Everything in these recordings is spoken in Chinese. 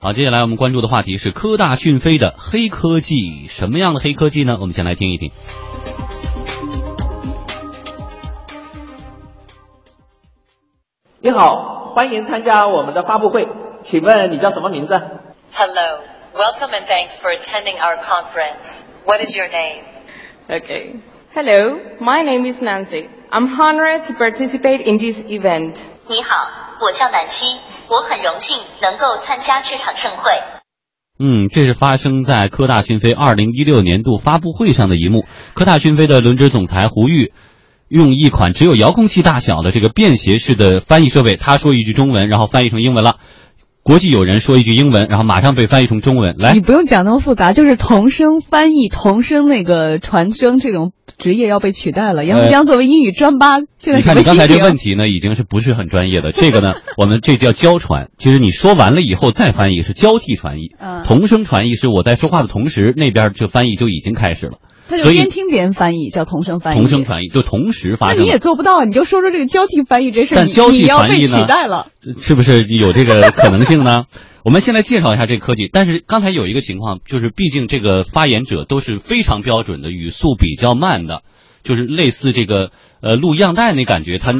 好，接下来我们关注的话题是科大讯飞的黑科技，什么样的黑科技呢？我们先来听一听。你好，欢迎参加我们的发布会，请问你叫什么名字？Hello. Welcome and thanks for attending our conference. What is your name? Okay. Hello, my name is Nancy. I'm honored to participate in this event. 你好，我叫南希，我很荣幸能够参加这场盛会。嗯，这是发生在科大讯飞二零一六年度发布会上的一幕。科大讯飞的轮值总裁胡玉用一款只有遥控器大小的这个便携式的翻译设备，他说一句中文，然后翻译成英文了。国际友人说一句英文，然后马上被翻译成中文。来你，不用讲那么复杂，就是同声翻译、同声那个传声这种职业要被取代了。杨浦江作为英语专八，现在你看你刚才这情？问题呢，已经是不是很专业的？这个呢，我们这叫交传。其实你说完了以后再翻译是交替传译，嗯同声传译是我在说话的同时，那边这翻译就已经开始了。他就边听别人翻译，叫同声翻译。同声翻译就同时发生。那你也做不到，你就说说这个交替翻译这事儿，你但交替你要被传译呢取代了。是不是有这个可能性呢？我们先来介绍一下这个科技。但是刚才有一个情况，就是毕竟这个发言者都是非常标准的，语速比较慢的，就是类似这个呃录样带那感觉，他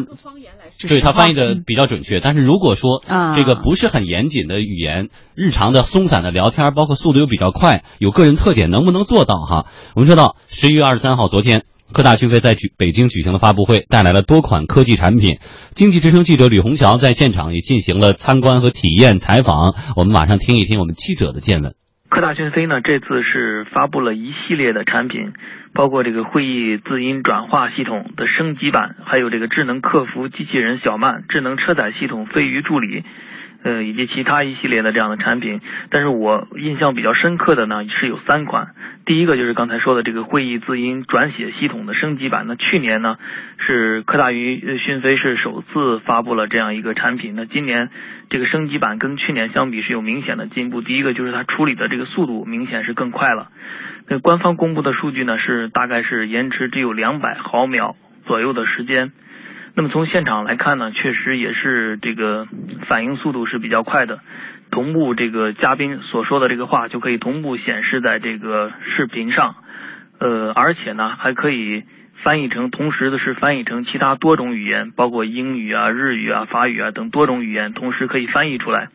对他翻译的比较准确。但是如果说啊这个不是很严谨的语言，日常的松散的聊天，包括速度又比较快，有个人特点，能不能做到哈？我们知道十一月二十三号，昨天。科大讯飞在举北京举行了发布会，带来了多款科技产品。经济之声记者吕红桥在现场也进行了参观和体验采访。我们马上听一听我们记者的见闻。科大讯飞呢，这次是发布了一系列的产品，包括这个会议字音转化系统的升级版，还有这个智能客服机器人小曼、智能车载系统飞鱼助理，呃，以及其他一系列的这样的产品。但是我印象比较深刻的呢是有三款，第一个就是刚才说的这个会议字音转写系统的升级版。那去年呢是科大于呃讯飞是首次发布了这样一个产品，那今年这个升级版跟去年相比是有明显的进步。第一个就是它处理的这个速度明显是更快了。那官方公布的数据呢是大概是延迟只有两百毫秒左右的时间。那么从现场来看呢，确实也是这个反应速度是比较快的，同步这个嘉宾所说的这个话就可以同步显示在这个视频上，呃，而且呢还可以翻译成，同时的是翻译成其他多种语言，包括英语啊、日语啊、法语啊等多种语言，同时可以翻译出来。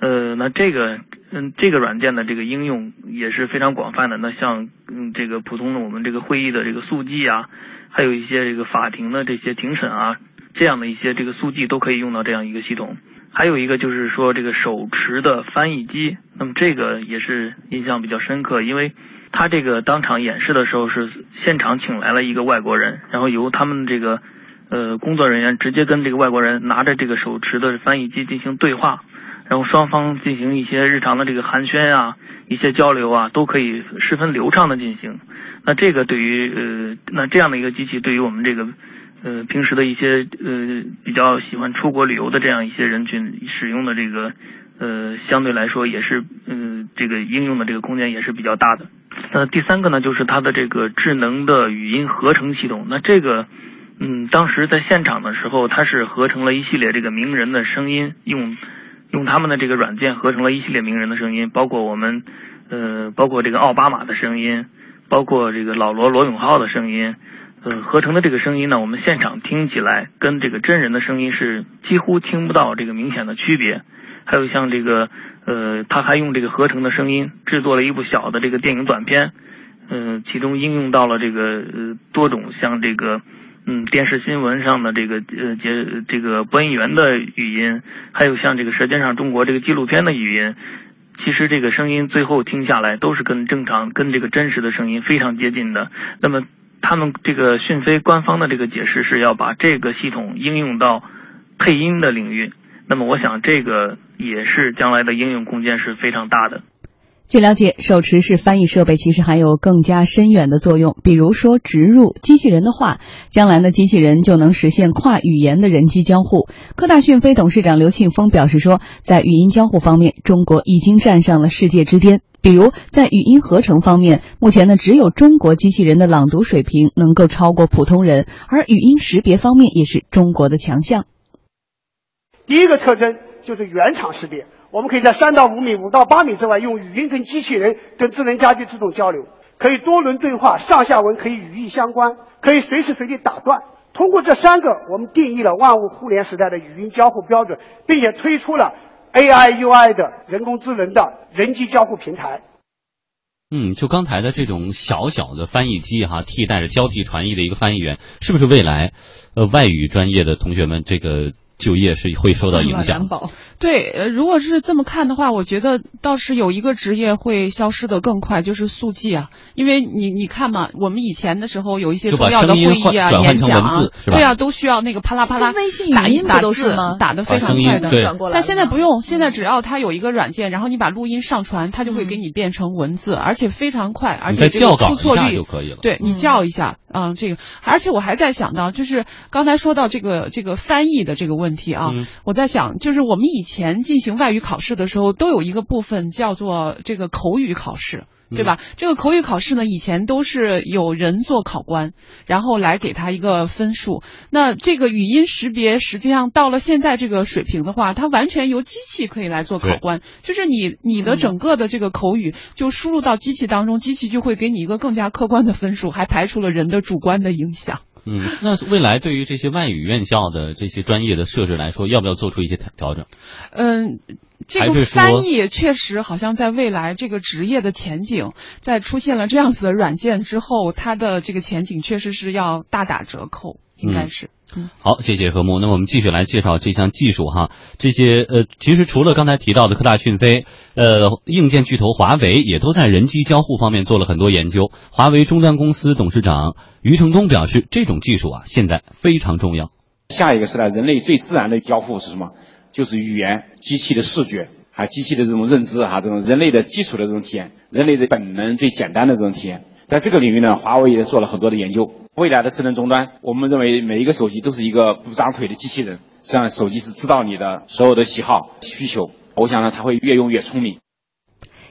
呃，那这个嗯，这个软件的这个应用也是非常广泛的。那像嗯，这个普通的我们这个会议的这个速记啊，还有一些这个法庭的这些庭审啊，这样的一些这个速记都可以用到这样一个系统。还有一个就是说这个手持的翻译机，那么这个也是印象比较深刻，因为他这个当场演示的时候是现场请来了一个外国人，然后由他们这个呃工作人员直接跟这个外国人拿着这个手持的翻译机进行对话。然后双方进行一些日常的这个寒暄啊，一些交流啊，都可以十分流畅的进行。那这个对于呃，那这样的一个机器，对于我们这个呃平时的一些呃比较喜欢出国旅游的这样一些人群使用的这个呃，相对来说也是嗯、这个应用的这个空间也是比较大的。那第三个呢，就是它的这个智能的语音合成系统。那这个嗯，当时在现场的时候，它是合成了一系列这个名人的声音，用。用他们的这个软件合成了一系列名人的声音，包括我们，呃，包括这个奥巴马的声音，包括这个老罗罗永浩的声音，呃，合成的这个声音呢，我们现场听起来跟这个真人的声音是几乎听不到这个明显的区别。还有像这个，呃，他还用这个合成的声音制作了一部小的这个电影短片，呃，其中应用到了这个呃多种像这个。嗯，电视新闻上的这个呃节这个播音员的语音，还有像这个《舌尖上中国》这个纪录片的语音，其实这个声音最后听下来都是跟正常、跟这个真实的声音非常接近的。那么他们这个讯飞官方的这个解释是要把这个系统应用到配音的领域。那么我想这个也是将来的应用空间是非常大的。据了解，手持式翻译设备其实还有更加深远的作用，比如说植入机器人的话，将来的机器人就能实现跨语言的人机交互。科大讯飞董事长刘庆峰表示说，在语音交互方面，中国已经站上了世界之巅。比如在语音合成方面，目前呢只有中国机器人的朗读水平能够超过普通人，而语音识别方面也是中国的强项。第一个特征就是原厂识别。我们可以在三到五米、五到八米之外用语音跟机器人、跟智能家居自动交流，可以多轮对话，上下文可以语义相关，可以随时随地打断。通过这三个，我们定义了万物互联时代的语音交互标准，并且推出了 AI UI 的人工智能的人机交互平台。嗯，就刚才的这种小小的翻译机哈，替代着交替传译的一个翻译员，是不是未来，呃，外语专业的同学们这个就业是会受到影响？对，呃，如果是这么看的话，我觉得倒是有一个职业会消失的更快，就是速记啊。因为你你看嘛，我们以前的时候有一些重要的会议啊、演讲啊，对啊，都需要那个啪啦啪啦微信打音打都是吗？打的非常快的。对，但现在不用，现在只要它有一个软件，然后你把录音上传，它就会给你变成文字，而且非常快，而且这个出错率就可以了。对你叫一下，嗯，这个，而且我还在想到，就是刚才说到这个这个翻译的这个问题啊，我在想，就是我们以前进行外。语考试的时候都有一个部分叫做这个口语考试，对吧？这个口语考试呢，以前都是有人做考官，然后来给他一个分数。那这个语音识别实际上到了现在这个水平的话，它完全由机器可以来做考官，就是你你的整个的这个口语就输入到机器当中，机器就会给你一个更加客观的分数，还排除了人的主观的影响。嗯，那未来对于这些外语院校的这些专业的设置来说，要不要做出一些调整？嗯，这个翻译确实好像在未来这个职业的前景，在出现了这样子的软件之后，它的这个前景确实是要大打折扣，应该是。好，谢谢何木。那我们继续来介绍这项技术哈。这些呃，其实除了刚才提到的科大讯飞，呃，硬件巨头华为也都在人机交互方面做了很多研究。华为终端公司董事长余承东表示，这种技术啊，现在非常重要。下一个时代，人类最自然的交互是什么？就是语言、机器的视觉，还机器的这种认知哈，这种人类的基础的这种体验，人类的本能最简单的这种体验。在这个领域呢，华为也做了很多的研究。未来的智能终端，我们认为每一个手机都是一个不长腿的机器人，实际上手机是知道你的所有的喜好需求。我想呢，它会越用越聪明。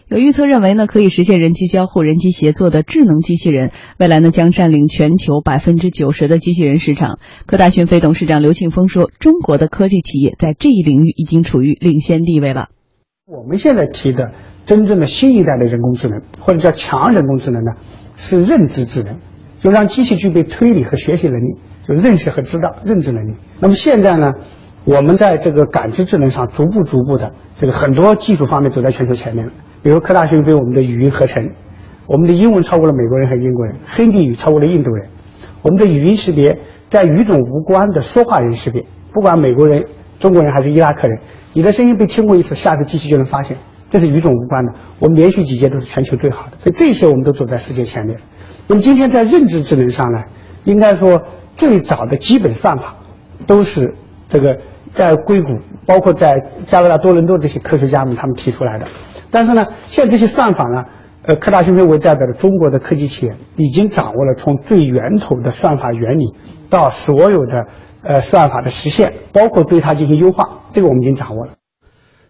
有预测认为呢，可以实现人机交互、人机协作的智能机器人，未来呢将占领全球百分之九十的机器人市场。科大讯飞董事长刘庆峰说：“中国的科技企业在这一领域已经处于领先地位了。我们现在提的真正的新一代的人工智能，或者叫强人工智能呢？”是认知智能，就让机器具备推理和学习能力，就认识和知道认知能力。那么现在呢，我们在这个感知智能上逐步逐步的这个很多技术方面走在全球前面了。比如科大讯飞我们的语音合成，我们的英文超过了美国人和英国人，黑地语超过了印度人，我们的语音识别在语种无关的说话人识别，不管美国人、中国人还是伊拉克人，你的声音被听过一次，下次机器就能发现。这是与种无关的，我们连续几届都是全球最好的，所以这些我们都走在世界前列。那么今天在认知智能上呢，应该说最早的基本算法都是这个在硅谷，包括在加拿大多伦多这些科学家们他们提出来的。但是呢，现在这些算法呢，呃，科大讯飞为代表的中国的科技企业已经掌握了从最源头的算法原理到所有的呃算法的实现，包括对它进行优化，这个我们已经掌握了。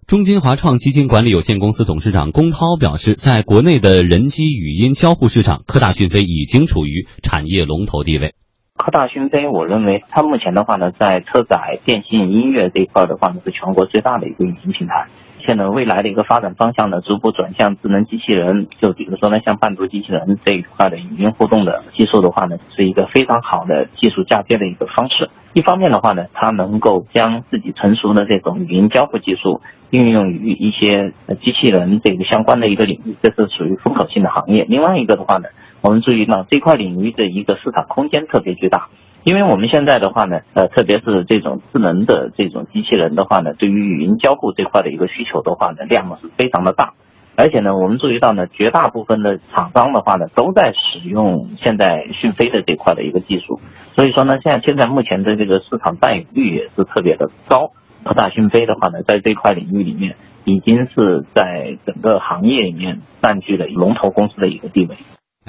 中金华创基金管理有限公司董事长龚涛表示，在国内的人机语音交互市场，科大讯飞已经处于产业龙头地位。科大讯飞，我认为它目前的话呢，在车载电信音乐这一块的话呢，是全国最大的一个语音平台。现在未来的一个发展方向呢，逐步转向智能机器人，就比如说呢，像伴读机器人这一块的语音互动的技术的话呢，是一个非常好的技术嫁接的一个方式。一方面的话呢，它能够将自己成熟的这种语音交互技术应用于一些机器人这个相关的一个领域，这是属于风口性的行业。另外一个的话呢，我们注意到这块领域的一个市场空间特别巨大。因为我们现在的话呢，呃，特别是这种智能的这种机器人的话呢，对于语音交互这块的一个需求的话呢，量是非常的大，而且呢，我们注意到呢，绝大部分的厂商的话呢，都在使用现在讯飞的这块的一个技术，所以说呢，现在现在目前的这个市场占有率也是特别的高，科大讯飞的话呢，在这块领域里面，已经是在整个行业里面占据了龙头公司的一个地位。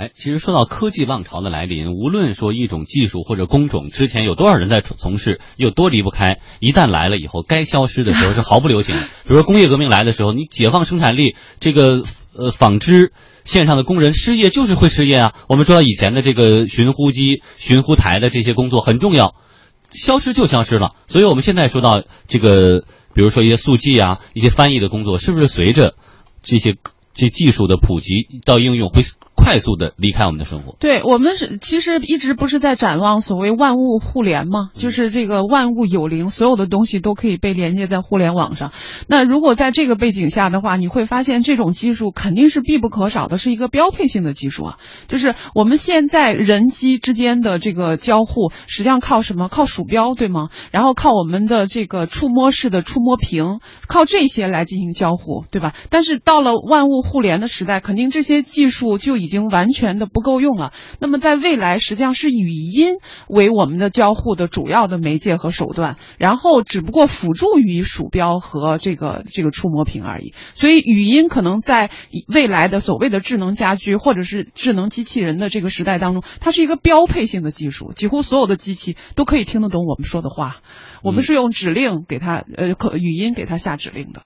哎，其实说到科技浪潮的来临，无论说一种技术或者工种之前有多少人在从事，有多离不开，一旦来了以后，该消失的时候是毫不留情。比如说工业革命来的时候，你解放生产力，这个呃纺织线上的工人失业就是会失业啊。我们说到以前的这个寻呼机、寻呼台的这些工作很重要，消失就消失了。所以我们现在说到这个，比如说一些速记啊，一些翻译的工作，是不是随着这些这技术的普及到应用会？快速的离开我们的生活。对我们是其实一直不是在展望所谓万物互联嘛？就是这个万物有灵，所有的东西都可以被连接在互联网上。那如果在这个背景下的话，你会发现这种技术肯定是必不可少的，是一个标配性的技术啊。就是我们现在人机之间的这个交互，实际上靠什么？靠鼠标对吗？然后靠我们的这个触摸式的触摸屏，靠这些来进行交互，对吧？但是到了万物互联的时代，肯定这些技术就已已经完全的不够用了。那么在未来，实际上是语音为我们的交互的主要的媒介和手段，然后只不过辅助于鼠标和这个这个触摸屏而已。所以语音可能在未来的所谓的智能家居或者是智能机器人的这个时代当中，它是一个标配性的技术，几乎所有的机器都可以听得懂我们说的话。我们是用指令给它呃，可语音给它下指令的。